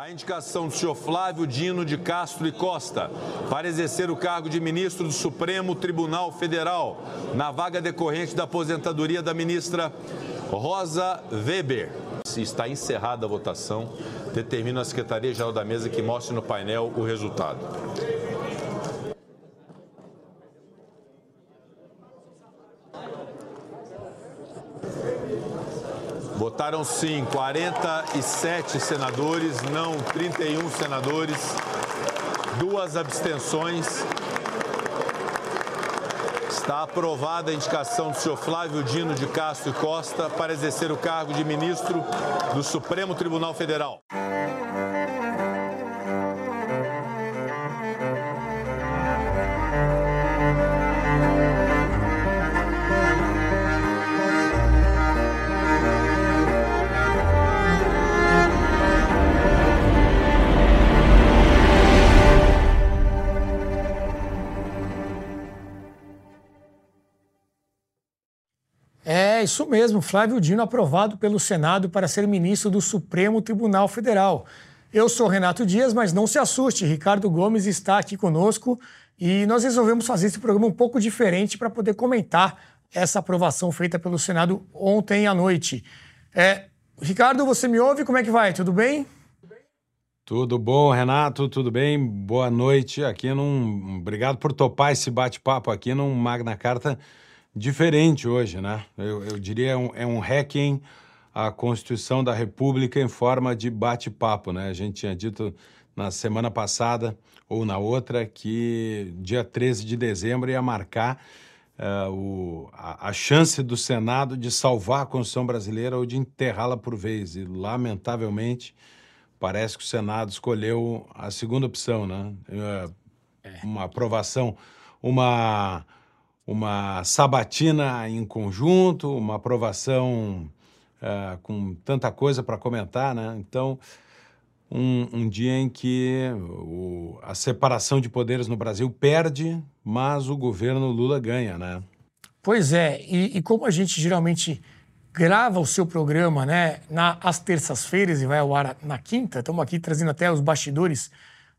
a indicação do senhor Flávio Dino de Castro e Costa para exercer o cargo de ministro do Supremo Tribunal Federal, na vaga decorrente da aposentadoria da ministra Rosa Weber. Se está encerrada a votação, determina a Secretaria-Geral da Mesa que mostre no painel o resultado. Votaram sim 47 senadores, não 31 senadores, duas abstenções. Está aprovada a indicação do senhor Flávio Dino de Castro e Costa para exercer o cargo de ministro do Supremo Tribunal Federal. Isso mesmo, Flávio Dino aprovado pelo Senado para ser ministro do Supremo Tribunal Federal. Eu sou Renato Dias, mas não se assuste, Ricardo Gomes está aqui conosco e nós resolvemos fazer esse programa um pouco diferente para poder comentar essa aprovação feita pelo Senado ontem à noite. É, Ricardo, você me ouve? Como é que vai? Tudo bem? Tudo bom, Renato? Tudo bem? Boa noite. Aqui num. Obrigado por topar esse bate-papo aqui num Magna Carta diferente hoje, né? Eu, eu diria é um, é um hacking à Constituição da República em forma de bate-papo, né? A gente tinha dito na semana passada ou na outra que dia 13 de dezembro ia marcar uh, o, a, a, chance do Senado de salvar a Constituição brasileira ou de enterrá-la por vez. E, lamentavelmente, parece que o Senado escolheu a segunda opção, né? Uh, uma aprovação, uma uma sabatina em conjunto, uma aprovação uh, com tanta coisa para comentar, né? Então, um, um dia em que o, a separação de poderes no Brasil perde, mas o governo Lula ganha, né? Pois é, e, e como a gente geralmente grava o seu programa né, na, às terças-feiras e vai ao ar na quinta, estamos aqui trazendo até os bastidores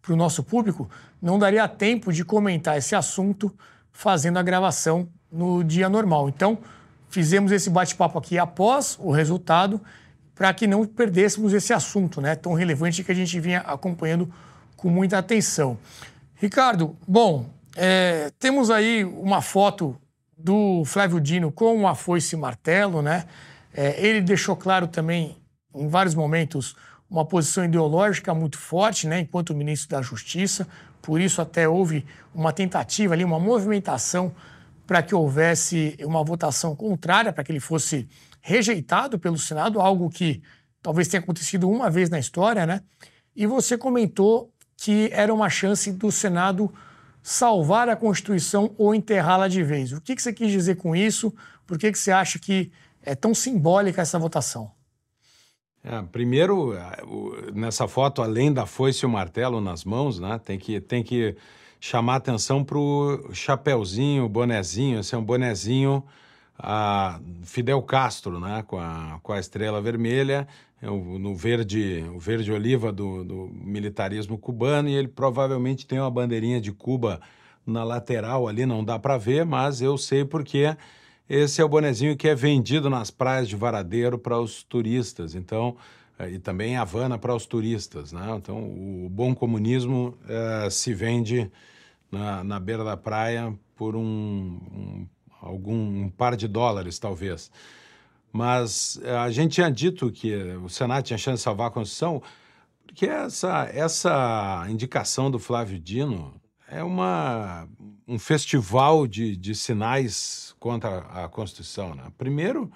para o nosso público, não daria tempo de comentar esse assunto fazendo a gravação no dia normal. Então, fizemos esse bate-papo aqui após o resultado para que não perdêssemos esse assunto né, tão relevante que a gente vinha acompanhando com muita atenção. Ricardo, bom, é, temos aí uma foto do Flávio Dino com a foice e martelo, né? É, ele deixou claro também, em vários momentos, uma posição ideológica muito forte, né, enquanto ministro da Justiça. Por isso até houve uma tentativa ali, uma movimentação para que houvesse uma votação contrária, para que ele fosse rejeitado pelo Senado, algo que talvez tenha acontecido uma vez na história, né? E você comentou que era uma chance do Senado salvar a Constituição ou enterrá-la de vez. O que, que você quis dizer com isso? Por que, que você acha que é tão simbólica essa votação? É, primeiro, nessa foto, além da foice e o martelo nas mãos, né, tem que, tem que chamar atenção para o chapéuzinho, bonezinho, esse é um bonezinho a Fidel Castro, né, com a, com a estrela vermelha, é no verde, o verde oliva do, do militarismo cubano, e ele provavelmente tem uma bandeirinha de Cuba na lateral ali, não dá para ver, mas eu sei porque esse é o bonezinho que é vendido nas praias de Varadeiro para os turistas, então eh, e também Havana para os turistas, né? Então o bom comunismo é, se vende na, na, beira da praia por um, um algum um par de dólares talvez. Mas eh, a gente tinha dito que o Senado tinha chance de salvar a Constituição, porque essa, essa indicação do Flávio Dino é uma, um festival de, de sinais contra a Constituição. Né? Primeiro,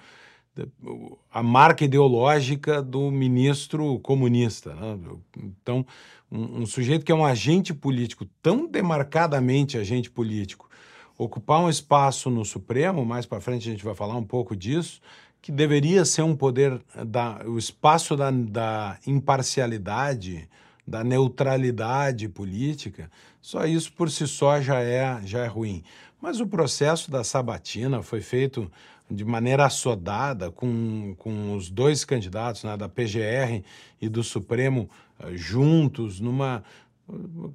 a marca ideológica do ministro comunista. Né? Então, um, um, sujeito que é um agente político, tão demarcadamente agente político, ocupar um espaço no Supremo, mais para frente a gente vai falar um pouco disso, que deveria ser um poder, da, o espaço da, da imparcialidade, da neutralidade política, só isso por si só já é, já é ruim. Mas o processo da sabatina foi feito de maneira assodada com, com os dois candidatos, né, da PGR e do Supremo, uh, juntos, numa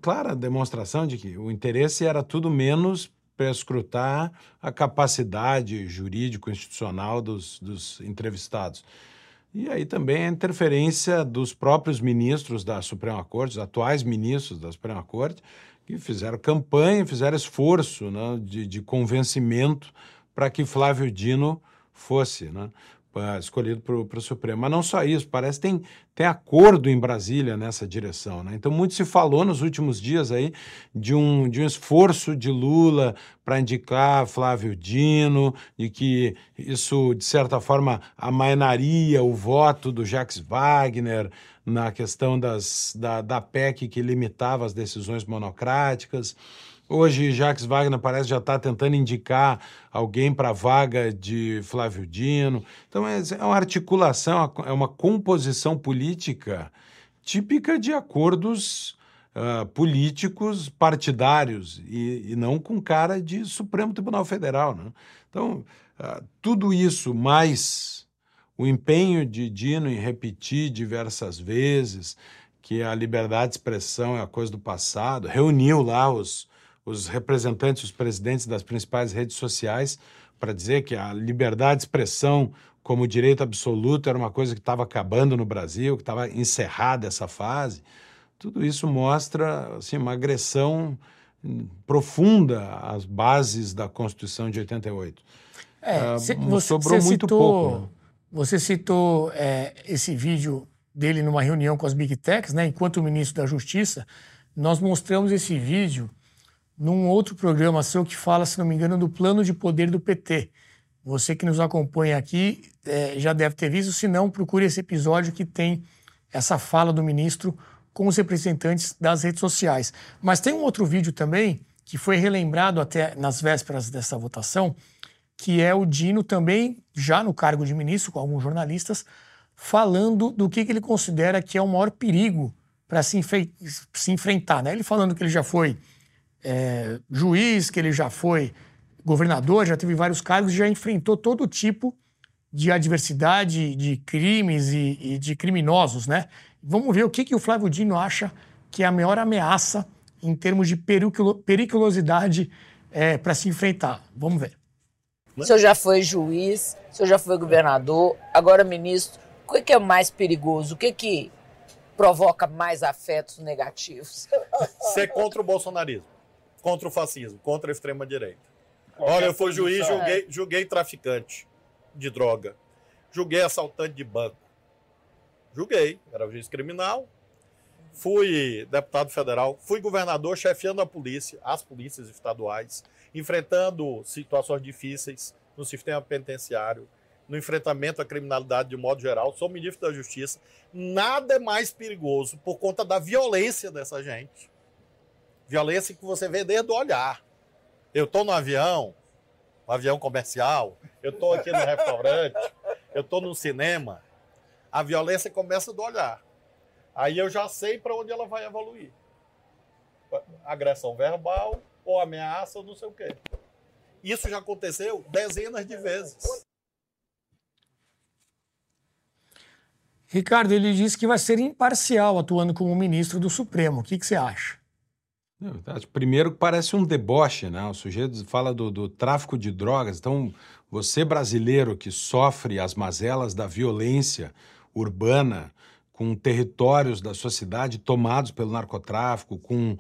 clara demonstração de que o interesse era tudo menos para escrutar a capacidade jurídico-institucional dos, dos entrevistados. E aí também a interferência dos próprios ministros da Suprema Corte, os atuais ministros da Suprema Corte, que fizeram campanha, fizeram esforço né, de, de convencimento para que Flávio Dino fosse. Né? Escolhido para o Supremo. Mas não só isso, parece que tem, tem acordo em Brasília nessa direção. Né? Então, muito se falou nos últimos dias aí de um, de um esforço de Lula para indicar Flávio Dino, de que isso, de certa forma, amainaria o voto do Jacques Wagner na questão das, da, da PEC que limitava as decisões monocráticas. Hoje, Jacques Wagner parece já estar tá tentando indicar alguém para a vaga de Flávio Dino. Então, é, é uma articulação, é uma composição política típica de acordos uh, políticos partidários e, e, não com cara de Supremo Tribunal Federal. Né? Então, uh, tudo isso, mais o empenho de Dino em repetir diversas vezes que a liberdade de expressão é a coisa do passado, reuniu lá os os representantes, os presidentes das principais redes sociais para dizer que a liberdade de expressão como direito absoluto era uma coisa que estava acabando no Brasil, que estava encerrada essa fase. Tudo isso mostra assim, uma agressão profunda às bases da Constituição de 88. É, ah, você, sobrou você muito citou, pouco. Né? Você citou é, esse vídeo dele numa reunião com as Big Techs, né? enquanto ministro da Justiça, nós mostramos esse vídeo num outro programa seu que fala, se não me engano, do plano de poder do PT. Você que nos acompanha aqui é, já deve ter visto, se não, procure esse episódio que tem essa fala do ministro com os representantes das redes sociais. Mas tem um outro vídeo também, que foi relembrado até nas vésperas dessa votação, que é o Dino também, já no cargo de ministro, com alguns jornalistas, falando do que, que ele considera que é o maior perigo para se, se enfrentar. Né? Ele falando que ele já foi é, juiz, que ele já foi governador, já teve vários cargos, já enfrentou todo tipo de adversidade, de crimes e, e de criminosos, né? Vamos ver o que, que o Flávio Dino acha que é a maior ameaça em termos de periculosidade é, para se enfrentar. Vamos ver. O senhor já foi juiz, o senhor já foi governador, agora ministro. O que, que é mais perigoso? O que, que provoca mais afetos negativos? Ser contra o bolsonarismo contra o fascismo, contra a extrema-direita. Olha, eu fui juiz, julguei, julguei traficante de droga, julguei assaltante de banco. Julguei, era juiz criminal, fui deputado federal, fui governador chefiando a polícia, as polícias estaduais, enfrentando situações difíceis no sistema penitenciário, no enfrentamento à criminalidade de modo geral, sou ministro da Justiça. Nada é mais perigoso por conta da violência dessa gente Violência que você vê desde o olhar. Eu estou no avião, um avião comercial, eu estou aqui no restaurante, eu estou no cinema. A violência começa do olhar. Aí eu já sei para onde ela vai evoluir. Agressão verbal, ou ameaça, ou não sei o quê. Isso já aconteceu dezenas de vezes. Ricardo, ele disse que vai ser imparcial atuando como ministro do Supremo. O que, que você acha? Primeiro parece um deboche, né? O sujeito fala do, do, tráfico de drogas. Então, você brasileiro que sofre as mazelas da violência urbana, com territórios da sua cidade tomados pelo narcotráfico, com uh,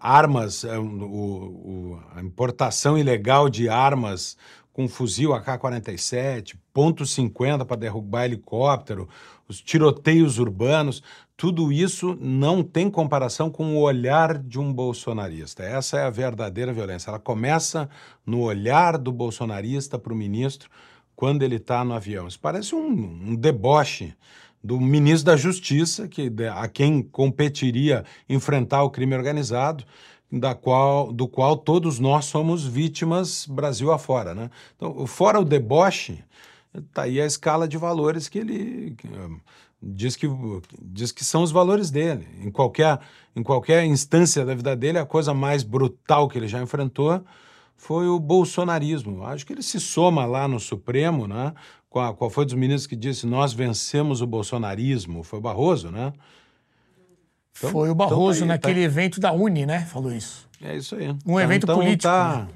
armas, uh, o, o, a importação ilegal de armas com fuzil AK-47, ponto .50 para derrubar helicóptero, os tiroteios urbanos, tudo isso não tem comparação com o olhar de um bolsonarista. Essa é a verdadeira violência. Ela começa no olhar do bolsonarista para o ministro quando ele está no avião. Isso parece um, um, deboche do ministro da Justiça, que, a quem competiria enfrentar o crime organizado, da qual, do qual todos nós somos vítimas Brasil afora. Né? Então, fora o deboche, está aí a escala de valores que ele diz que, diz que são os valores dele. Em qualquer, em qualquer instância da vida dele, a coisa mais brutal que ele já enfrentou foi o bolsonarismo. Acho que ele se soma lá no Supremo, né? Qual, qual foi dos ministros que disse nós vencemos o bolsonarismo? Foi o Barroso, né? Então, foi o Barroso então aí, naquele tá... evento da Uni, né? Falou isso. É isso aí. Um então, evento então, político. Tá, né?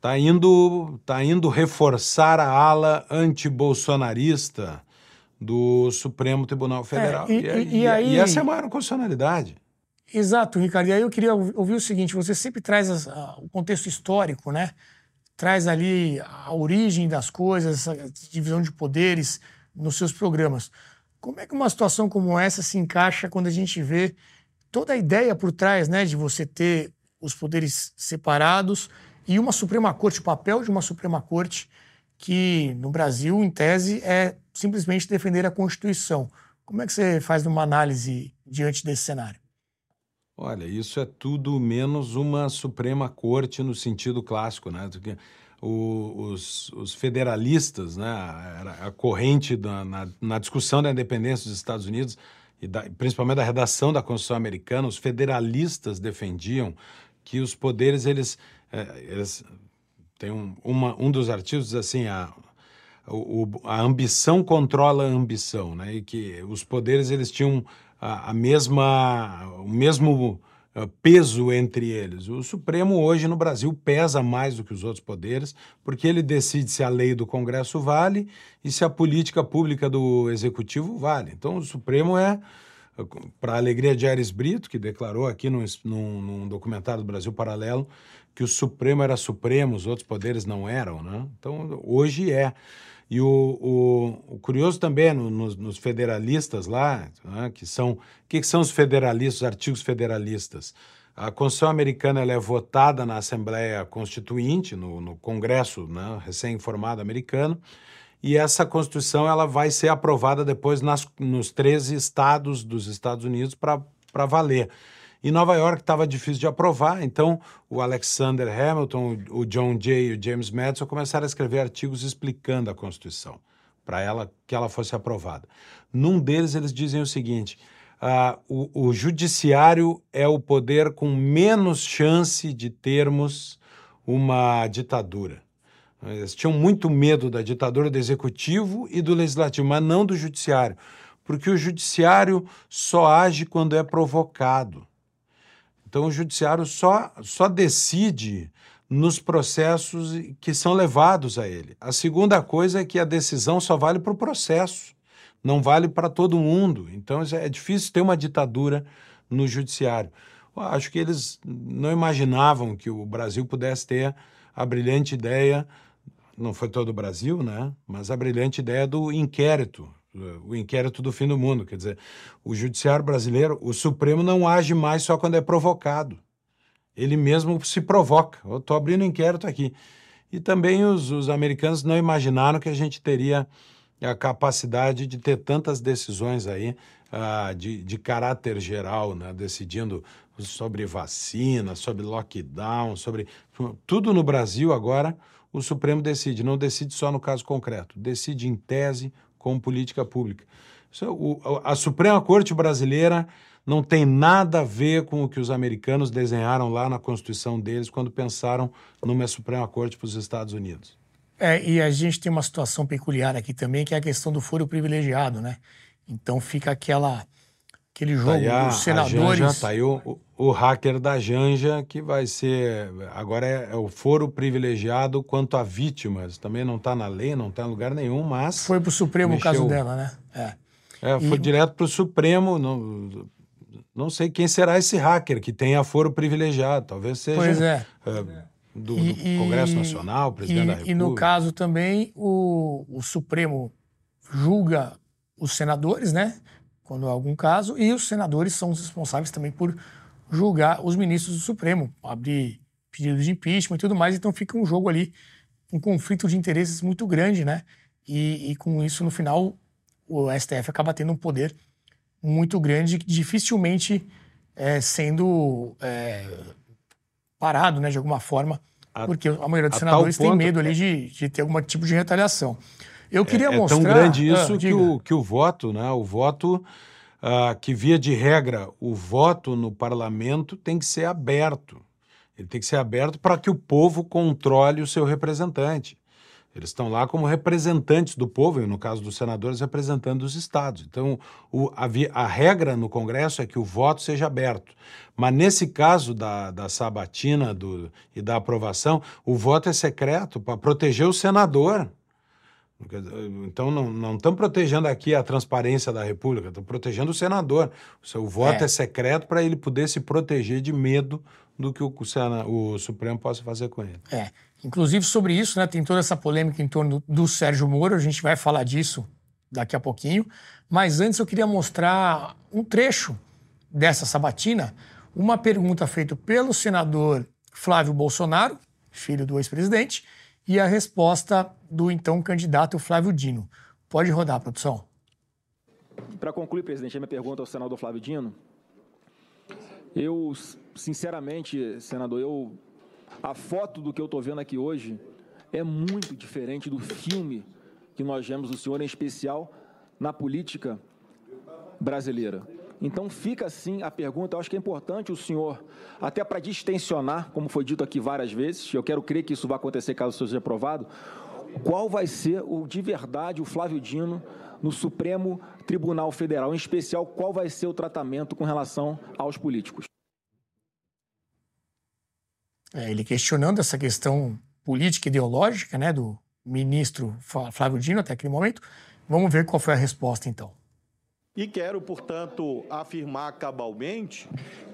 tá, indo, tá indo reforçar a ala antibolsonarista do Supremo Tribunal Federal. É, e, e, e, aí... e essa é a maior constitucionalidade. Exato, Ricardo. E aí eu queria ouvir o seguinte: você sempre traz as, a, o contexto histórico, né? Traz ali a origem das coisas, a divisão de poderes nos seus programas. Como é que uma situação como essa se encaixa quando a gente vê toda a ideia por trás, né, de você ter os poderes separados e uma Suprema Corte, o papel de uma Suprema Corte que no Brasil, em tese, é simplesmente defender a Constituição. Como é que você faz uma análise diante desse cenário? Olha, isso é tudo menos uma Suprema Corte no sentido clássico, né? O, os, os, federalistas, né? A, a corrente da, na, na, discussão da independência dos Estados Unidos e da, principalmente da redação da Constituição americana, os federalistas defendiam que os poderes eles, é, eles tem um, uma, um dos artigos diz assim a o, a ambição controla a ambição, né? E que os poderes eles tinham a, a mesma, o mesmo uh, peso entre eles. O Supremo hoje no Brasil pesa mais do que os outros poderes, porque ele decide se a lei do Congresso vale e se a política pública do Executivo vale. Então o Supremo é, para a alegria de Ares Brito, que declarou aqui num, num, num documentário do Brasil Paralelo que o Supremo era Supremo, os outros poderes não eram. Né? Então hoje é. E o, o, o curioso também é no, nos, federalistas lá, né, que são. O que, que, são os federalistas, os artigos federalistas? A Constituição americana é votada na Assembleia Constituinte, no, no Congresso né, recém-formado americano, e essa Constituição ela vai ser aprovada depois nas, nos 13 estados dos Estados Unidos para valer. Em Nova York estava difícil de aprovar, então o Alexander Hamilton, o John Jay e o James Madison começaram a escrever artigos explicando a Constituição para ela que ela fosse aprovada. Num deles eles dizem o seguinte: uh, o, o judiciário é o poder com menos chance de termos uma ditadura. Eles tinham muito medo da ditadura do executivo e do legislativo, mas não do judiciário, porque o judiciário só age quando é provocado. Então, o judiciário só, só decide nos processos que são levados a ele. A segunda coisa é que a decisão só vale para o processo, não vale para todo mundo. Então, é difícil ter uma ditadura no judiciário. Eu acho que eles não imaginavam que o Brasil pudesse ter a brilhante ideia, não foi todo o Brasil, né? Mas a brilhante ideia do inquérito o inquérito do fim do mundo. Quer dizer, o judiciário brasileiro, o Supremo não age mais só quando é provocado. Ele mesmo se provoca. Eu estou abrindo inquérito aqui. E também os, os americanos não imaginaram que a gente teria a capacidade de ter tantas decisões aí uh, de, de caráter geral, né? decidindo sobre vacina, sobre lockdown, sobre tudo no Brasil agora. O Supremo decide, não decide só no caso concreto, decide em tese como política pública. A Suprema Corte Brasileira não tem nada a ver com o que os americanos desenharam lá na Constituição deles quando pensaram numa Suprema Corte para os Estados Unidos. É, e a gente tem uma situação peculiar aqui também, que é a questão do foro privilegiado, né? Então fica aquela aquele tá jogo tá dos senadores. Tá aí o, o, hacker da Janja, que vai ser. Agora é, é, o foro privilegiado quanto a vítimas. Também não está na lei, não está em lugar nenhum, mas. Foi para o Supremo mexeu, o caso dela, né? É. é foi e... direto para o Supremo. Não, não sei quem será esse hacker que tenha foro privilegiado. Talvez seja. Pois é. é do, do e, Congresso Nacional, presidente e, da República. E no caso também, o, o Supremo julga os senadores, né? quando há algum caso, e os senadores são os responsáveis também por julgar os ministros do Supremo, abrir pedidos de impeachment e tudo mais, então fica um jogo ali, um conflito de interesses muito grande, né? E, e com isso, no final, o STF acaba tendo um poder muito grande que dificilmente é, sendo é, parado, né, de alguma forma, a, porque a maioria dos senadores tem medo ali de, de ter algum tipo de retaliação. Eu queria é, mostrar. É tão grande isso ah, que, o, que o voto, né? O voto, ah, que via de regra, o voto no parlamento tem que ser aberto. Ele tem que ser aberto para que o povo controle o seu representante. Eles estão lá como representantes do povo, e no caso dos senadores, representando os estados. Então, o, a, a, regra no Congresso é que o voto seja aberto. Mas nesse caso da, da sabatina do, e da aprovação, o voto é secreto para proteger o senador. Então, não, não estão protegendo aqui a transparência da República, estão protegendo o senador. O seu voto é, é secreto para ele poder se proteger de medo do que o, o, Supremo possa fazer com ele. É. Inclusive, sobre isso, né, tem toda essa polêmica em torno do Sérgio Moro, a gente vai falar disso daqui a pouquinho. Mas antes eu queria mostrar um trecho dessa sabatina, uma pergunta feita pelo senador Flávio Bolsonaro, filho do ex-presidente, e a resposta do então candidato Flávio Dino. Pode rodar, produção. Para concluir, presidente, a minha pergunta ao senador Flávio Dino. Eu, sinceramente, senador, eu a foto do que eu estou vendo aqui hoje é muito diferente do filme que nós vemos do senhor, em especial na política brasileira. Então fica assim a pergunta, eu acho que é importante o senhor, até para distensionar, como foi dito aqui várias vezes, eu quero crer que isso vai acontecer caso seja aprovado, qual vai ser o de verdade o Flávio Dino no Supremo Tribunal Federal, em especial qual vai ser o tratamento com relação aos políticos. É, ele questionando essa questão política e ideológica né, do ministro Flávio Dino até aquele momento. Vamos ver qual foi a resposta então. E quero, portanto, afirmar cabalmente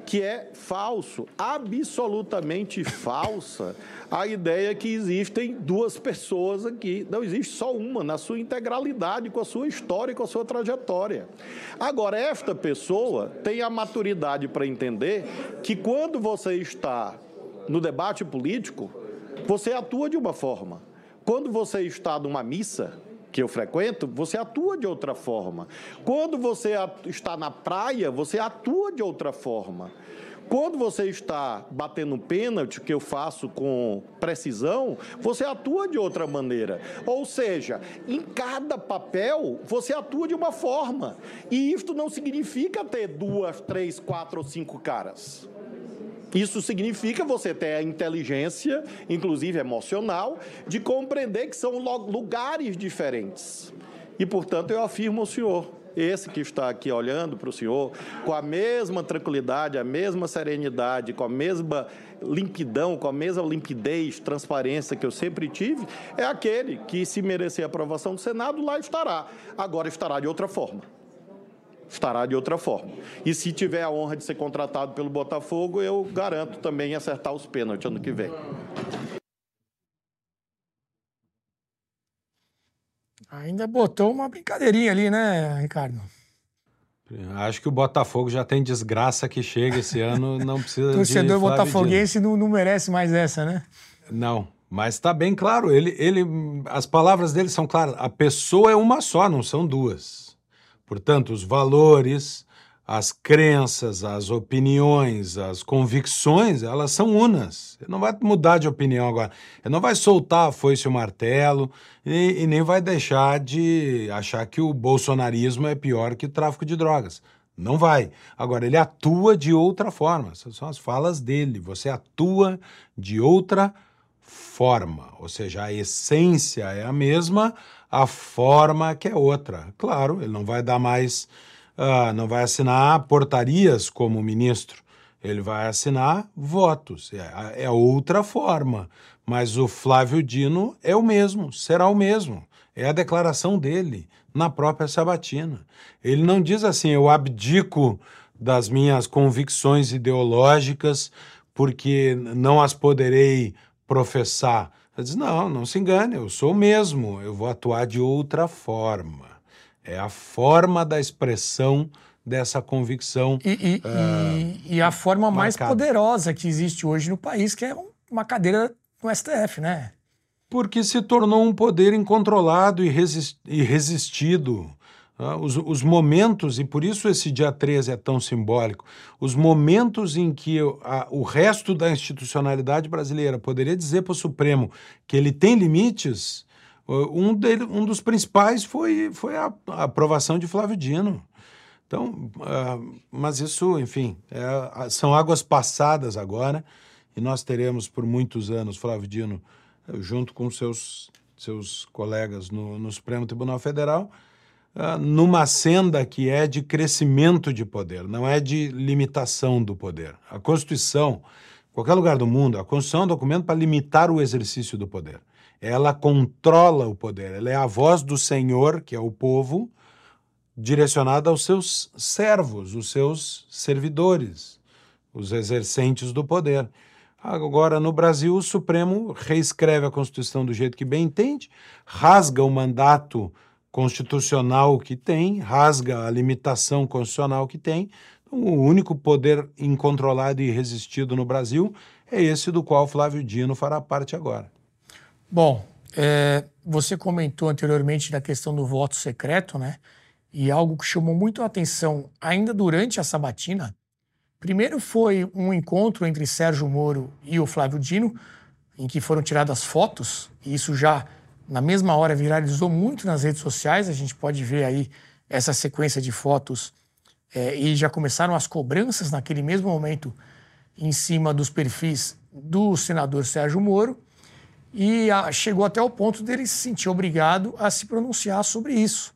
que é falso, absolutamente falsa, a ideia que existem duas pessoas aqui. Não existe só uma, na sua integralidade, com a sua história e com a sua trajetória. Agora, esta pessoa tem a maturidade para entender que quando você está no debate político, você atua de uma forma. Quando você está numa missa, que eu frequento, você atua de outra forma. Quando você está na praia, você atua de outra forma. Quando você está batendo pênalti, que eu faço com precisão, você atua de outra maneira. Ou seja, em cada papel você atua de uma forma. E isto não significa ter duas, três, quatro ou cinco caras. Isso significa você ter a inteligência, inclusive emocional, de compreender que são lugares diferentes. E, portanto, eu afirmo ao senhor, esse que está aqui olhando para o senhor, com a mesma tranquilidade, a mesma serenidade, com a mesma limpidão, com a mesma limpidez, transparência que eu sempre tive, é aquele que, se merecer a aprovação do Senado, lá estará. Agora estará de outra forma estará de outra forma. E se tiver a honra de ser contratado pelo Botafogo, eu garanto também acertar os pênaltis ano que vem. Ainda botou uma brincadeirinha ali, né, Ricardo? Acho que o Botafogo já tem desgraça que chega esse ano, não precisa de Torcedor botafoguense não, não merece mais essa, né? Não, mas está bem claro, ele, ele, as palavras dele são claras. A pessoa é uma só, não são duas. Portanto, os valores, as crenças, as opiniões, as convicções, elas são unas. Ele não vai mudar de opinião agora. Ele não vai soltar a foice e o martelo e, e nem vai deixar de achar que o bolsonarismo é pior que o tráfico de drogas. Não vai. Agora, ele atua de outra forma. Essas são as falas dele. Você atua de outra forma. Ou seja, a essência é a mesma, a forma que é outra. Claro, ele não vai dar mais, uh, não vai assinar portarias como ministro, ele vai assinar votos. É, é outra forma. Mas o Flávio Dino é o mesmo, será o mesmo. É a declaração dele na própria Sabatina. Ele não diz assim, eu abdico das minhas convicções ideológicas porque não as poderei professar. Ela diz: não, não se engane, eu sou o mesmo, eu vou atuar de outra forma. É a forma da expressão dessa convicção. E, e, uh, e, e a forma marcada. mais poderosa que existe hoje no país, que é uma cadeira no STF, né? Porque se tornou um poder incontrolado e irresistido. Ah, os, os, momentos, e por isso esse dia 13 é tão simbólico, os momentos em que a, o resto da institucionalidade brasileira poderia dizer para o Supremo que ele tem limites, um, dele, um dos principais foi, foi a, a aprovação de Flávio Dino. Então, uh, mas isso, enfim, é, são águas passadas agora e nós teremos por muitos anos Flávio Dino eh, junto com seus, seus colegas no, no Supremo Tribunal Federal, numa senda que é de crescimento de poder, não é de limitação do poder. A Constituição, qualquer lugar do mundo, a Constituição é um documento para limitar o exercício do poder. Ela controla o poder, ela é a voz do Senhor, que é o povo, direcionada aos seus servos, os seus servidores, os exercentes do poder. Agora, no Brasil, o Supremo reescreve a Constituição do jeito que bem entende, rasga o mandato constitucional que tem, rasga a limitação constitucional que tem. Então, o único poder incontrolado e resistido no Brasil é esse do qual Flávio Dino fará parte agora. Bom, é, você comentou anteriormente da questão do voto secreto, né? E algo que chamou muito a atenção ainda durante a sabatina. Primeiro foi um encontro entre Sérgio Moro e o Flávio Dino, em que foram tiradas fotos, e isso já na mesma hora viralizou muito nas redes sociais. A gente pode ver aí essa sequência de fotos é, e já começaram as cobranças naquele mesmo momento em cima dos perfis do senador Sérgio Moro e a, chegou até o ponto dele se sentir obrigado a se pronunciar sobre isso.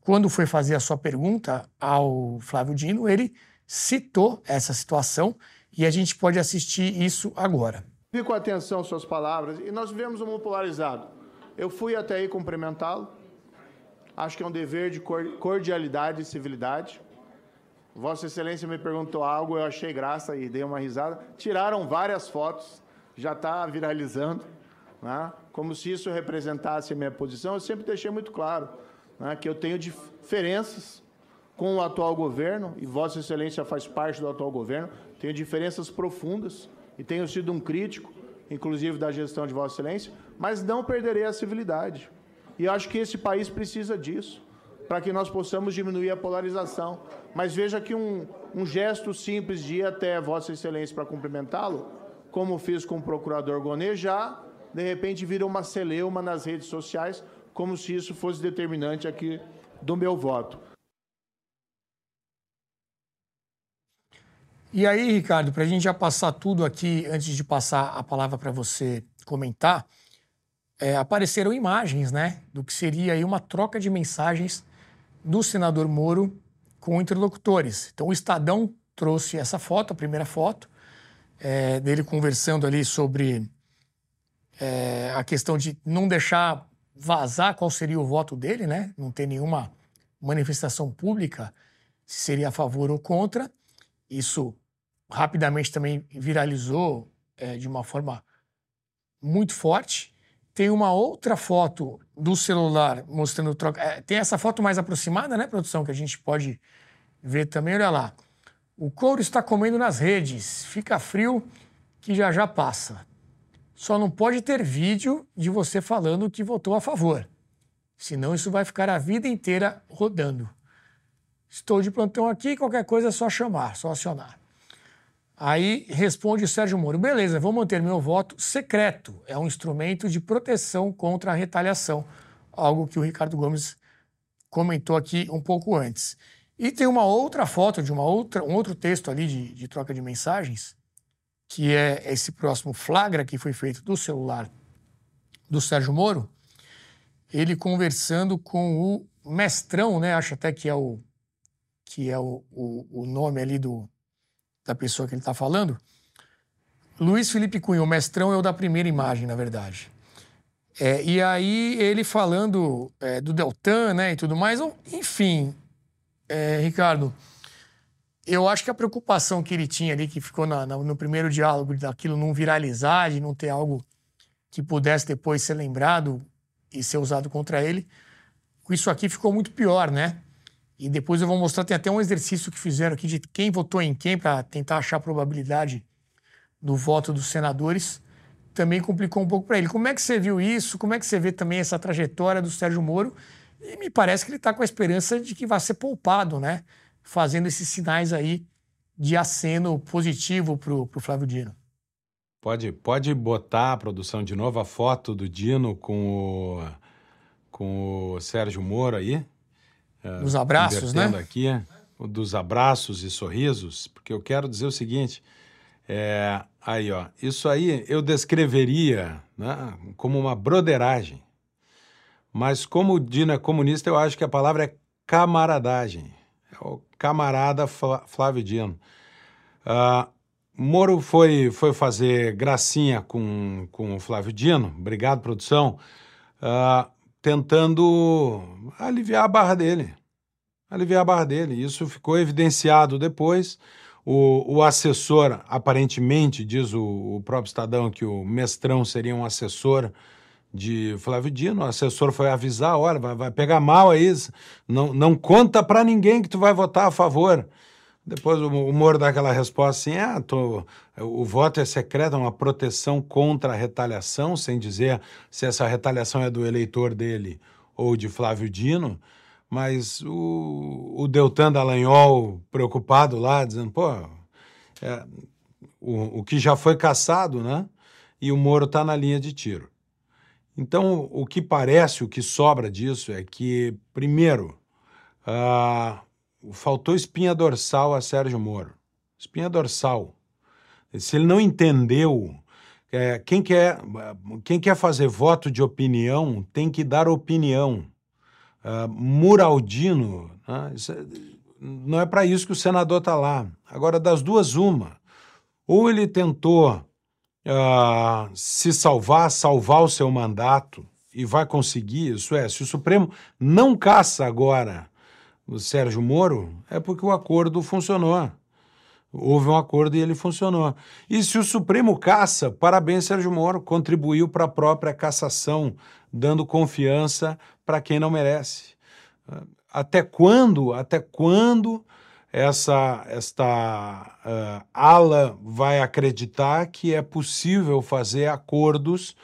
Quando foi fazer a sua pergunta ao Flávio Dino, ele citou essa situação e a gente pode assistir isso agora. Vi com atenção suas palavras e nós vivemos um mundo polarizado. Eu fui até aí cumprimentá-lo. Acho que é um dever de cordialidade e civilidade. Vossa Excelência me perguntou algo, eu achei graça e dei uma risada. Tiraram várias fotos, já está viralizando né? como se isso representasse a minha posição, eu sempre deixei muito claro né, que eu tenho diferenças com o atual governo, e Vossa Excelência faz parte do atual governo, tenho diferenças profundas e tenho sido um crítico, inclusive da gestão de Vossa Excelência, mas não perderei a civilidade. E acho que esse país precisa disso, para que nós possamos diminuir a polarização. Mas veja que um, um gesto simples de ir até Vossa Excelência para cumprimentá-lo, como fiz com o procurador Gonê, já de repente vira uma celeuma nas redes sociais, como se isso fosse determinante aqui do meu voto. E aí, Ricardo, para a gente já passar tudo aqui, antes de passar a palavra para você comentar, é, apareceram imagens, né, do que seria aí uma troca de mensagens do senador Moro com interlocutores. Então, o Estadão trouxe essa foto, a primeira foto, é, dele conversando ali sobre é, a questão de não deixar vazar qual seria o voto dele, né? Não ter nenhuma manifestação pública se seria a favor ou contra. Isso rapidamente também viralizou é, de uma forma muito forte. Tem uma outra foto do celular mostrando troca. É, tem essa foto mais aproximada, né, produção, que a gente pode ver também. Olha lá. O couro está comendo nas redes. Fica frio que já já passa. Só não pode ter vídeo de você falando que votou a favor. Senão isso vai ficar a vida inteira rodando. Estou de plantão aqui, qualquer coisa é só chamar, só acionar. Aí responde Sérgio Moro: beleza, vou manter meu voto secreto. É um instrumento de proteção contra a retaliação. Algo que o Ricardo Gomes comentou aqui um pouco antes. E tem uma outra foto de uma outra, um outro texto ali de, de troca de mensagens que é esse próximo flagra que foi feito do celular do Sérgio Moro, ele conversando com o mestrão, né? Acho até que é o que é o, o, o nome ali do, da pessoa que ele está falando. Luiz Felipe Cunha, o mestrão é o da primeira imagem, na verdade. É, e aí ele falando é, do Deltan, né, e tudo mais. Enfim, é, Ricardo, eu acho que a preocupação que ele tinha ali, que ficou na, na, no primeiro diálogo, daquilo não viralizar, de não ter algo que pudesse depois ser lembrado e ser usado contra ele, isso aqui ficou muito pior, né? E depois eu vou mostrar, tem até um exercício que fizeram aqui de quem votou em quem para tentar achar a probabilidade do voto dos senadores. Também complicou um pouco para ele. Como é que você viu isso? Como é que você vê também essa trajetória do Sérgio Moro? E me parece que ele está com a esperança de que vai ser poupado, né? fazendo esses sinais aí de aceno positivo para o Flávio Dino. Pode, pode botar a produção de novo a foto do Dino com o, com o Sérgio Moro aí? Dos abraços, né? aqui, dos abraços e sorrisos, porque eu quero dizer o seguinte: É, aí, ó, isso aí eu descreveria né, como uma broderagem. Mas como o Dino é comunista, eu acho que a palavra é camaradagem. É o camarada Flávio Dino. Uh, Moro foi, foi fazer gracinha com, com o Flávio Dino, obrigado, produção, uh, tentando aliviar a barra dele. Aliviar a barra dele. Isso ficou evidenciado depois. O, o assessor, aparentemente, diz o, o próprio Estadão que o mestrão seria um assessor de Flávio Dino. O assessor foi avisar: olha, vai, vai pegar mal aí, não, não conta para ninguém que tu vai votar a favor. Depois o, Moro dá aquela resposta assim: ah, tô, o voto é secreto, é uma proteção contra a retaliação, sem dizer se essa retaliação é do eleitor dele ou de Flávio Dino. Mas o, o Deltan Dallagnol, preocupado lá, dizendo: pô, é, o, o que já foi caçado, né? E o Moro está na linha de tiro. Então, o que parece, o que sobra disso é que, primeiro, uh, faltou espinha dorsal a Sérgio Moro. Espinha dorsal. Se ele não entendeu, é, quem, quer, quem quer fazer voto de opinião tem que dar opinião. Uh, Muraldino, né, é, não é para isso que o senador está lá. Agora, das duas, uma. Ou ele tentou uh, se salvar, salvar o seu mandato, e vai conseguir, isso é, se o Supremo não caça agora o Sérgio Moro, é porque o acordo funcionou. Houve um acordo e ele funcionou. E se o Supremo caça, parabéns, Sérgio Moro, contribuiu para a própria cassação, dando confiança para quem não merece. Até quando, até quando essa esta uh, ala vai acreditar que é possível fazer acordos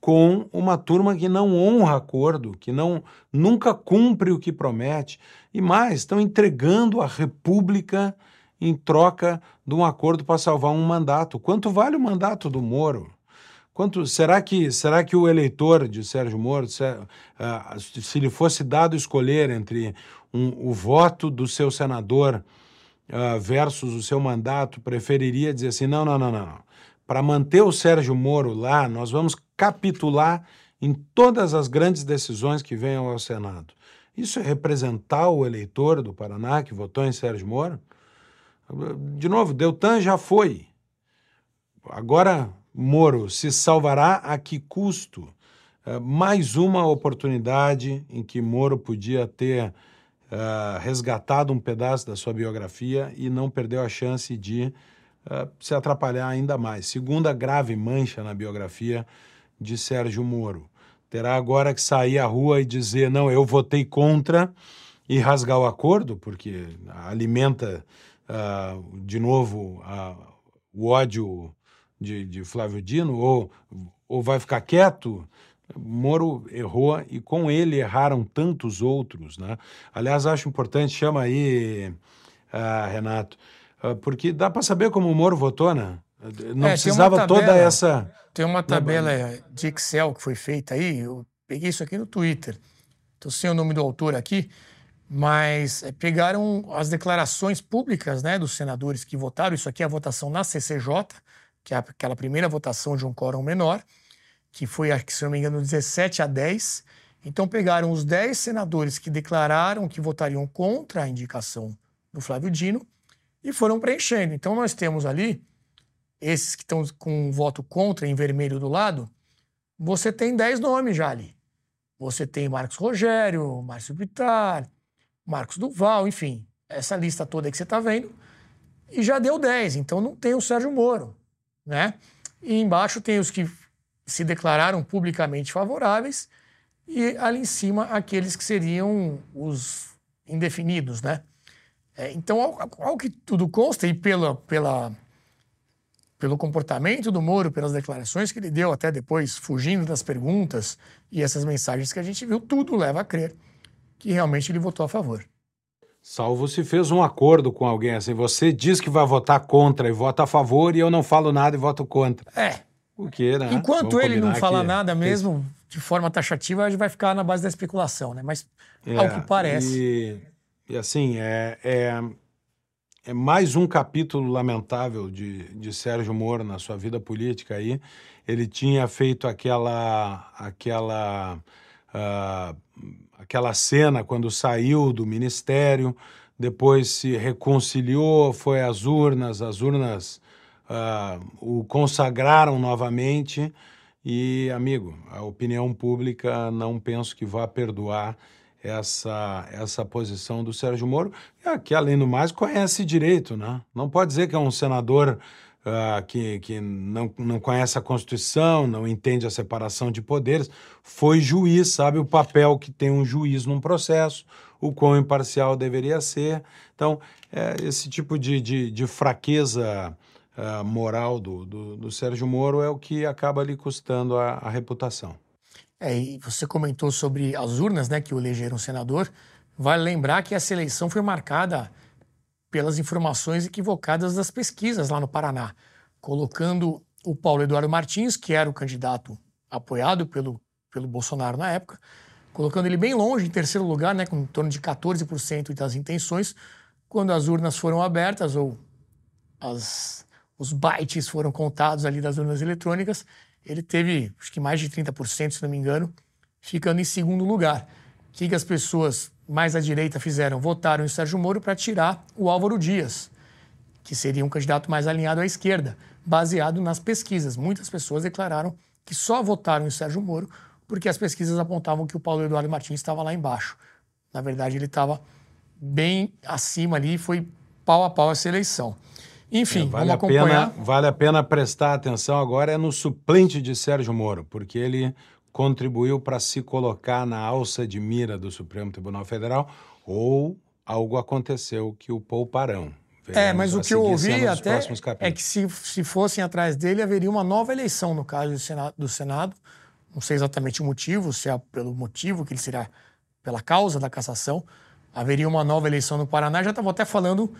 com uma turma que não honra acordo, que não nunca cumpre o que promete. E mais, estão entregando a República em troca de um acordo para salvar um mandato. Quanto vale o mandato do Moro? Quanto será que será que o eleitor de Sérgio Moro, se, uh, se lhe fosse dado escolher entre um, o voto do seu senador uh, versus o seu mandato, preferiria dizer assim: não, não, não, não. Para manter o Sérgio Moro lá, nós vamos capitular em todas as grandes decisões que venham ao Senado. Isso é representar o eleitor do Paraná que votou em Sérgio Moro? De novo, Deltan já foi. Agora, Moro se salvará a que custo? É, mais uma oportunidade em que Moro podia ter uh, resgatado um pedaço da sua biografia e não perdeu a chance de uh, se atrapalhar ainda mais. Segunda grave mancha na biografia de Sérgio Moro. Terá agora que sair à rua e dizer: não, eu votei contra e rasgar o acordo, porque alimenta uh, de novo uh, o ódio de, de, Flávio Dino, ou, ou vai ficar quieto. Moro errou e com ele erraram tantos outros. Né? Aliás, acho importante, chama aí, uh, Renato, porque dá para saber como o Moro votou, né? Não é, precisava tabela, toda essa. Tem uma tabela de Excel que foi feita aí, eu peguei isso aqui no Twitter. Estou sem o nome do autor aqui, mas é, pegaram as declarações públicas né, dos senadores que votaram. Isso aqui é a votação na CCJ, que é aquela primeira votação de um quórum menor, que foi, se não me engano, 17 a 10. Então pegaram os 10 senadores que declararam que votariam contra a indicação do Flávio Dino e foram preenchendo. Então nós temos ali esses que estão com um voto contra em vermelho do lado, você tem 10 nomes já ali. Você tem Marcos Rogério, Márcio Bittar, Marcos Duval, enfim, essa lista toda que você está vendo, e já deu 10, então não tem o Sérgio Moro, né? E embaixo tem os que se declararam publicamente favoráveis e ali em cima aqueles que seriam os indefinidos, né? É, então, ao, ao, que tudo consta e pela, pela pelo comportamento do Moro, pelas declarações que ele deu até depois, fugindo das perguntas e essas mensagens que a gente viu, tudo leva a crer que realmente ele votou a favor. Salvo se fez um acordo com alguém assim, você diz que vai votar contra e vota a favor e eu não falo nada e voto contra. É. O quê, né? Enquanto Vamos ele não fala nada mesmo, de forma taxativa, a gente vai ficar na base da especulação, né? Mas é, ao que parece. E, e assim, é, é é mais um capítulo lamentável de, de Sérgio Moro na sua vida política aí. Ele tinha feito aquela aquela uh, aquela cena quando saiu do ministério, depois se reconciliou, foi às urnas, as urnas uh, o consagraram novamente. E, amigo, a opinião pública não penso que vá perdoar essa, essa posição do Sérgio Moro, que, além do mais, conhece direito, né? Não pode dizer que é um senador uh, que, que não, não conhece a Constituição, não entende a separação de poderes, foi juiz, sabe o papel que tem um juiz num processo, o quão imparcial deveria ser. Então, é, esse tipo de, de, de fraqueza uh, moral do, do, do, Sérgio Moro é o que acaba lhe custando a, a reputação. É, e você comentou sobre as urnas, né, que o elegeram senador. Vale lembrar que essa eleição foi marcada pelas informações equivocadas das pesquisas lá no Paraná, colocando o Paulo Eduardo Martins, que era o candidato apoiado pelo, pelo Bolsonaro na época, colocando ele bem longe, em terceiro lugar, né, com em torno de 14% das intenções, quando as urnas foram abertas ou as, os bytes foram contados ali das urnas eletrônicas, ele teve, acho que mais de 30%, se não me engano, ficando em segundo lugar. O que, que as pessoas mais à direita fizeram? Votaram em Sérgio Moro para tirar o Álvaro Dias, que seria um candidato mais alinhado à esquerda, baseado nas pesquisas. Muitas pessoas declararam que só votaram em Sérgio Moro porque as pesquisas apontavam que o Paulo Eduardo Martins estava lá embaixo. Na verdade, ele estava bem acima ali, foi pau a pau essa eleição. Enfim, é, vale vamos acompanhar. Pena, vale a pena prestar atenção agora é no suplente de Sérgio Moro, porque ele contribuiu para se colocar na alça de mira do Supremo Tribunal Federal ou algo aconteceu que o pouparão. é, mas o que eu ouvi até é que se, se fossem atrás dele, haveria uma nova eleição no caso do Senado, do Senado. Não sei exatamente o motivo, se é pelo motivo que ele será pela causa da cassação. Haveria uma nova eleição no Paraná. Já estava até falando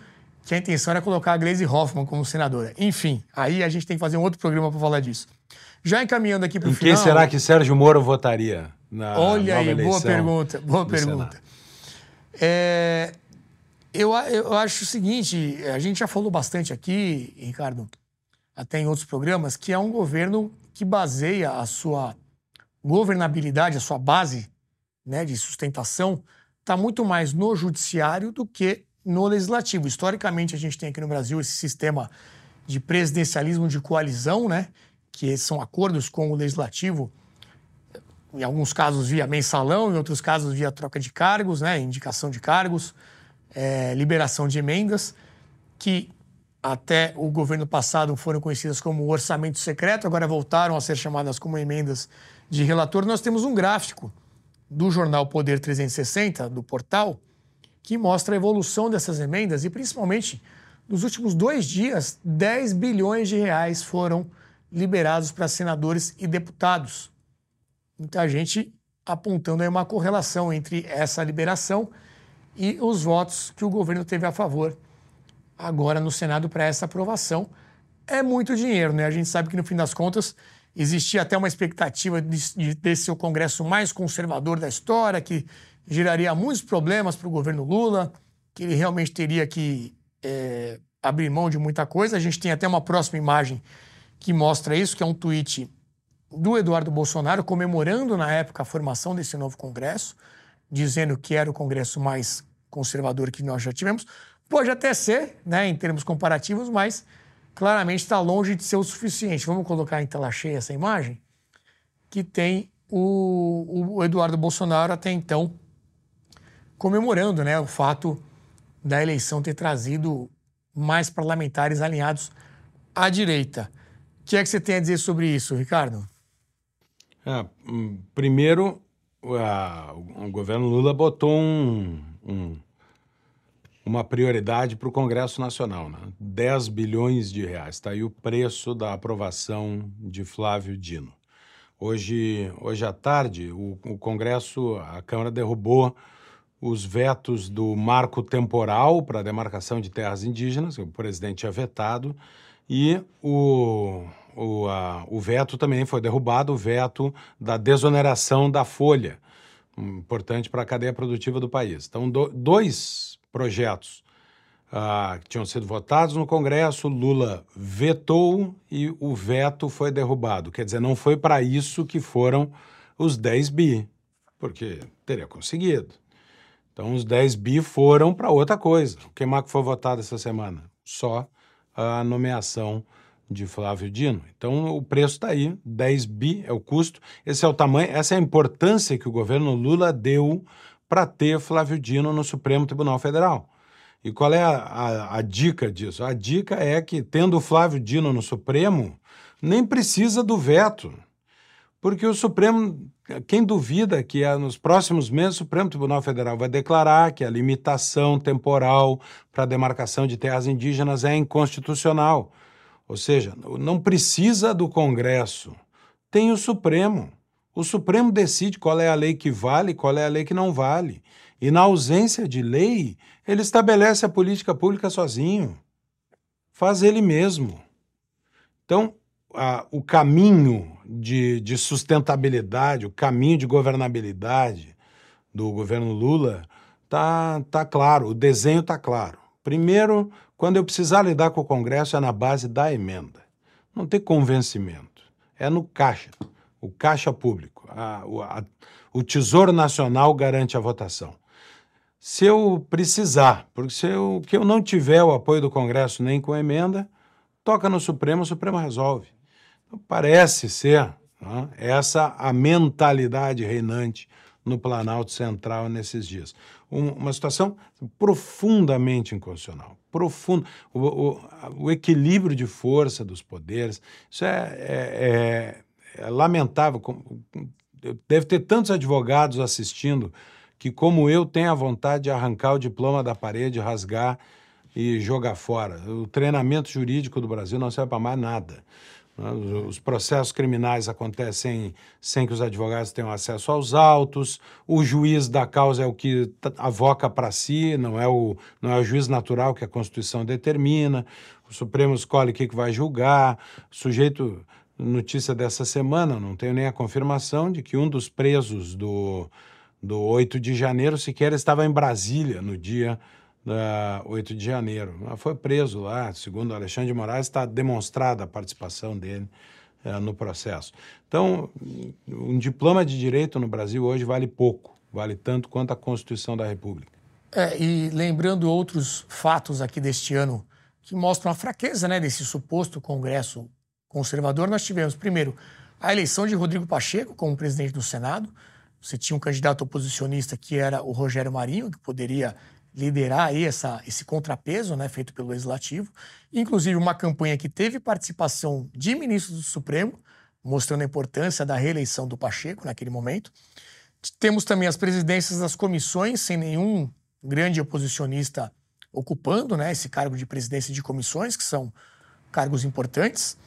que a intenção era colocar a Gleisi Hoffmann como senadora. Enfim, aí a gente tem que fazer um outro programa para falar disso. Já encaminhando aqui para o final... quem será que Sérgio Moro votaria na Olha aí, boa pergunta, boa pergunta. É, eu, eu acho o seguinte, a gente já falou bastante aqui, Ricardo, até em outros programas, que é um governo que baseia a sua governabilidade, a sua base né, de sustentação, está muito mais no judiciário do que no legislativo. Historicamente, a gente tem aqui no Brasil esse sistema de presidencialismo de coalizão, né? Que são acordos com o legislativo, em alguns casos via mensalão, em outros casos via troca de cargos, né? Indicação de cargos, é, liberação de emendas, que até o governo passado foram conhecidas como orçamento secreto, agora voltaram a ser chamadas como emendas de relator. Nós temos um gráfico do jornal Poder 360, do portal, que mostra a evolução dessas emendas e, principalmente, nos últimos dois dias, 10 bilhões de reais foram liberados para senadores e deputados. Muita gente apontando aí uma correlação entre essa liberação e os votos que o governo teve a favor agora no Senado para essa aprovação. É muito dinheiro, né? A gente sabe que no fim das contas existia até uma expectativa de, de ter seu Congresso mais conservador da história, que geraria muitos problemas para o governo Lula, que ele realmente teria que é, abrir mão de muita coisa. A gente tem até uma próxima imagem que mostra isso, que é um tweet do Eduardo Bolsonaro comemorando na época a formação desse novo Congresso, dizendo que era o Congresso mais conservador que nós já tivemos. Pode até ser, né, em termos comparativos, mas claramente está longe de ser o suficiente. Vamos colocar em tela cheia essa imagem, que tem o, o Eduardo Bolsonaro até então comemorando né, o fato da eleição ter trazido mais parlamentares alinhados à direita. O que é que você tem a dizer sobre isso, Ricardo? É, hum, primeiro, a, o governo Lula botou um, um, uma prioridade para o Congresso Nacional, né? 10 bilhões de reais. Está aí o preço da aprovação de Flávio Dino. Hoje, hoje à tarde, o, o Congresso, a Câmara derrubou os vetos do marco temporal para a demarcação de terras indígenas, que o presidente tinha vetado, e o, o, a, o veto também foi derrubado, o veto da desoneração da folha, importante para a cadeia produtiva do país. Então, do, dois projetos ah, que tinham sido votados no Congresso, Lula vetou e o veto foi derrubado. Quer dizer, não foi para isso que foram os 10 bi, porque teria conseguido. Então, os 10 bi foram para outra coisa. O que que foi votado essa semana? Só a nomeação de Flávio Dino. Então, o preço está aí, 10 bi é o custo. Esse é o tamanho, essa é a importância que o governo Lula deu para ter Flávio Dino no Supremo Tribunal Federal. E qual é a, a, a, dica disso? A dica é que, tendo Flávio Dino no Supremo, nem precisa do veto. Porque o Supremo, quem duvida que é nos próximos meses o Supremo Tribunal Federal vai declarar que a limitação temporal para a demarcação de terras indígenas é inconstitucional. Ou seja, não precisa do Congresso, tem o Supremo. O Supremo decide qual é a lei que vale qual é a lei que não vale. E na ausência de lei, ele estabelece a política pública sozinho. Faz ele mesmo. Então, a, o caminho de, de sustentabilidade, o caminho de governabilidade do governo Lula tá, tá claro, o desenho tá claro. Primeiro, quando eu precisar lidar com o Congresso, é na base da emenda. Não tem convencimento. É no caixa o caixa público, a, a, o Tesouro Nacional garante a votação. Se eu precisar, porque se eu, que eu não tiver o apoio do Congresso nem com emenda, toca no Supremo, o Supremo resolve. Parece ser né, essa a mentalidade reinante no Planalto Central nesses dias. Um, uma situação profundamente inconstitucional. Profundo. O, o, o, equilíbrio de força dos poderes, isso é, é, é é lamentável. Deve ter tantos advogados assistindo que, como eu, tem a vontade de arrancar o diploma da parede, rasgar e jogar fora. O treinamento jurídico do Brasil não serve para mais nada. Os processos criminais acontecem sem que os advogados tenham acesso aos autos, o juiz da causa é o que avoca para si, não é, o, não é o juiz natural que a Constituição determina, o Supremo escolhe o que, que vai julgar, o sujeito notícia dessa semana, não tenho nem a confirmação, de que um dos presos do, do 8 de janeiro sequer estava em Brasília no dia da 8 de janeiro. Foi preso lá, segundo Alexandre de Moraes, está demonstrada a participação dele é, no processo. Então, um diploma de direito no Brasil hoje vale pouco, vale tanto quanto a Constituição da República. É, e lembrando outros fatos aqui deste ano que mostram a fraqueza né, desse suposto Congresso conservador, nós tivemos, primeiro, a eleição de Rodrigo Pacheco como presidente do Senado. Você tinha um candidato oposicionista que era o Rogério Marinho, que poderia liderar aí essa, esse contrapeso né, feito pelo Legislativo. Inclusive, uma campanha que teve participação de ministros do Supremo, mostrando a importância da reeleição do Pacheco naquele momento. Temos também as presidências das comissões, sem nenhum grande oposicionista ocupando né, esse cargo de presidência de comissões, que são cargos importantes.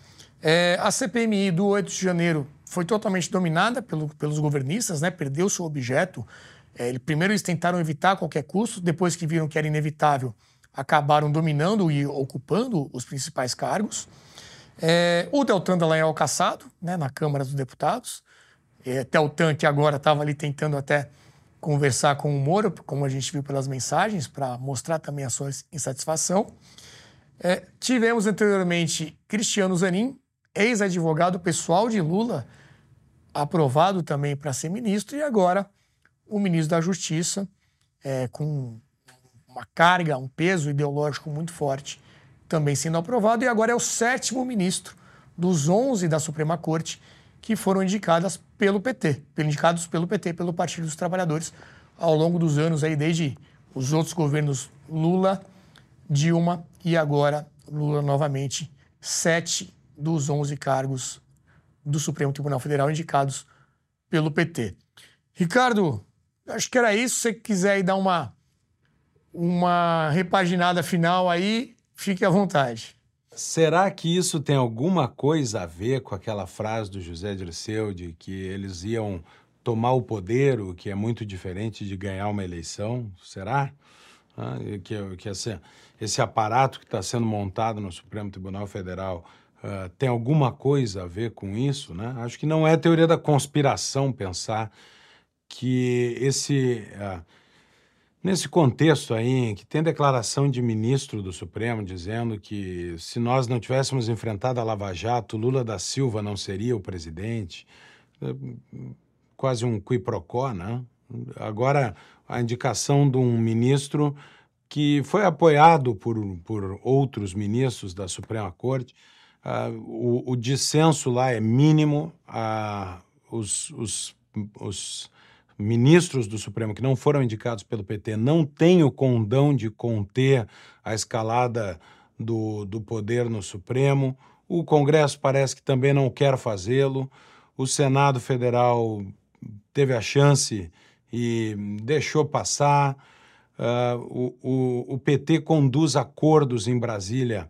É, a CPMI do 8 de janeiro foi totalmente dominada pelo, pelos governistas, né? perdeu seu objeto. É, primeiro eles tentaram evitar qualquer custo, depois que viram que era inevitável, acabaram dominando e ocupando os principais cargos. É, o Deltan Dallagnol caçado, né, na Câmara dos Deputados. É, Deltan que agora estava ali tentando até conversar com o Moro, como a gente viu pelas mensagens, para mostrar também a sua insatisfação. É, tivemos anteriormente Cristiano Zanin, ex-advogado pessoal de Lula, aprovado também para ser ministro, e agora o ministro da Justiça, é, com uma carga, um peso ideológico muito forte, também sendo aprovado, e agora é o sétimo ministro dos 11 da Suprema Corte que foram indicadas pelo PT, indicados pelo PT, pelo Partido dos Trabalhadores, ao longo dos anos aí, desde os outros governos Lula, Dilma e agora Lula novamente, sete dos 11 cargos do Supremo Tribunal Federal indicados pelo PT. Ricardo, acho que era isso. Se você quiser aí dar uma, uma repaginada final aí, fique à vontade. Será que isso tem alguma coisa a ver com aquela frase do José Dirceu de que eles iam tomar o poder, o que é muito diferente de ganhar uma eleição? Será? Ah, que, que esse, esse aparato que está sendo montado no Supremo Tribunal Federal uh, tem alguma coisa a ver com isso, né? Acho que não é teoria da conspiração pensar que esse uh, Nesse contexto aí, que tem declaração de ministro do Supremo dizendo que se nós não tivéssemos enfrentado a Lava Jato, Lula da Silva não seria o presidente, é, quase um quiprocó, né? Agora, a indicação de um ministro que foi apoiado por, por outros ministros da Suprema Corte, uh, o, o, dissenso lá é mínimo, uh, os, os, os ministros do Supremo que não foram indicados pelo PT não têm o condão de conter a escalada do, do poder no Supremo. O Congresso parece que também não quer fazê-lo. O Senado Federal teve a chance e deixou passar. Uh, o, o, o, PT conduz acordos em Brasília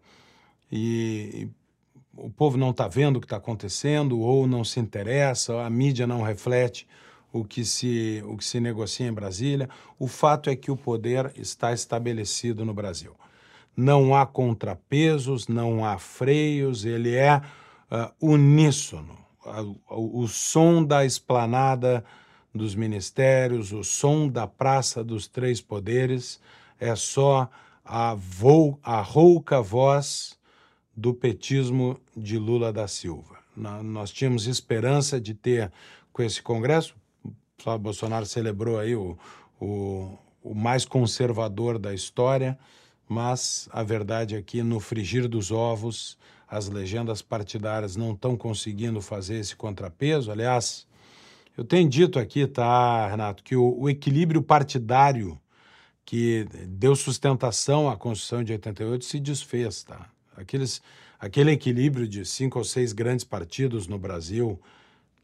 e, e o povo não está vendo o que está acontecendo ou não se interessa, a mídia não reflete o que se, o que se negocia em Brasília. O fato é que o poder está estabelecido no Brasil. Não há contrapesos, não há freios, ele é uh, uníssono. O, o som da esplanada dos ministérios, o som da Praça dos Três Poderes é só a, vo, a rouca voz do petismo de Lula da Silva. Nós tínhamos esperança de ter com esse Congresso, Flávio Bolsonaro celebrou aí o, o, o mais conservador da história, mas a verdade é que no frigir dos ovos, as legendas partidárias não estão conseguindo fazer esse contrapeso. Aliás, eu tenho dito aqui, tá, Renato, que o, o equilíbrio partidário que deu sustentação à Constituição de 88 se desfez, tá? Aqueles, aquele equilíbrio de cinco ou seis grandes partidos no Brasil,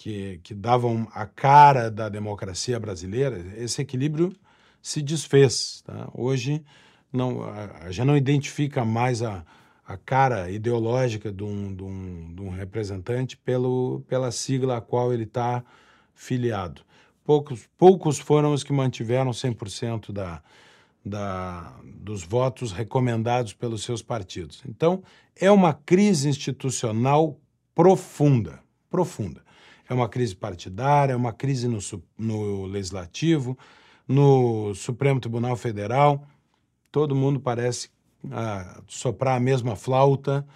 que, que davam a cara da democracia brasileira, esse equilíbrio se desfez. Tá? Hoje não, a, gente não identifica mais a, a cara ideológica de um, de um, de um representante pelo, pela sigla a qual ele está filiado. Poucos, poucos foram os que mantiveram 100% da, da, dos votos recomendados pelos seus partidos. Então, é uma crise institucional profunda, profunda. É uma crise partidária, é uma crise no, no Legislativo, no Supremo Tribunal Federal. Todo mundo parece ah, soprar a mesma flauta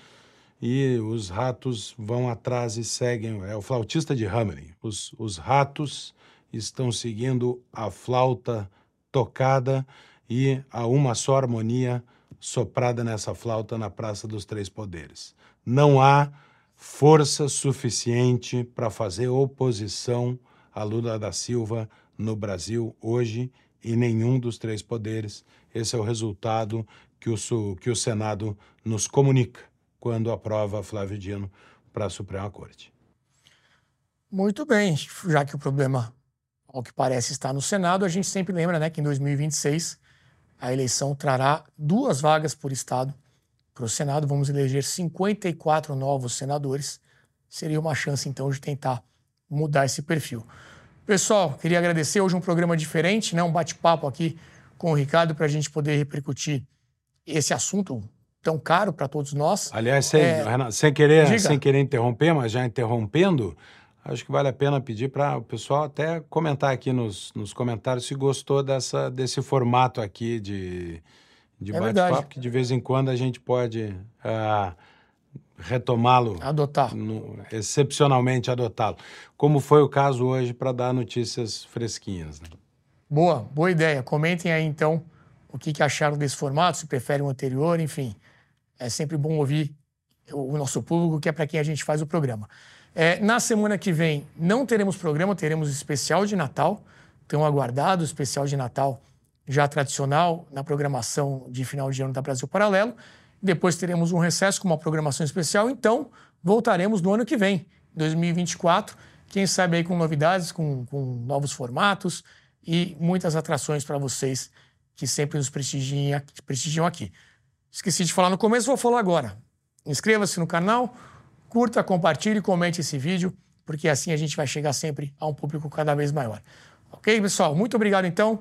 e os ratos vão atrás e seguem. É o flautista de Hamelin. Os, os ratos estão seguindo a flauta tocada e a uma só harmonia soprada nessa flauta na Praça dos Três Poderes. Não há força suficiente para fazer oposição a Lula da Silva no Brasil hoje e nenhum dos três poderes. Esse é o resultado que o, que o Senado nos comunica quando aprova Flávio Dino para a Suprema Corte. Muito bem, já que o problema, ao que parece, está no Senado, a gente sempre lembra né, que em 2026 a eleição trará duas vagas por Estado para o Senado, vamos eleger 54 novos senadores. Seria uma chance, então, de tentar mudar esse perfil. Pessoal, queria agradecer hoje um programa diferente, né? um bate-papo aqui com o Ricardo para a gente poder repercutir esse assunto tão caro para todos nós. Aliás, sem, é... Renato, sem, querer, sem querer interromper, mas já interrompendo, acho que vale a pena pedir para o pessoal até comentar aqui nos, nos comentários se gostou dessa, desse formato aqui de, de é bate-papo, que de vez em quando a gente pode uh, retomá-lo. Adotar. No, excepcionalmente adotá-lo. Como foi o caso hoje para dar notícias fresquinhas. Né? Boa, boa ideia. Comentem aí então o que, que acharam desse formato, se preferem o anterior, enfim. É sempre bom ouvir o nosso público, que é para quem a gente faz o programa. É, na semana que vem não teremos programa, teremos especial de Natal. Então, aguardado o especial de Natal já tradicional na programação de final de ano da Brasil Paralelo. Depois teremos um recesso com uma programação especial. Então, voltaremos no ano que vem, 2024. Quem sabe aí com novidades, com, com novos formatos e muitas atrações para vocês que sempre nos prestigiam, prestigiam aqui. Esqueci de falar no começo, vou falar agora. Inscreva-se no canal, curta, compartilhe e comente esse vídeo, porque assim a gente vai chegar sempre a um público cada vez maior. Ok, pessoal? Muito obrigado então.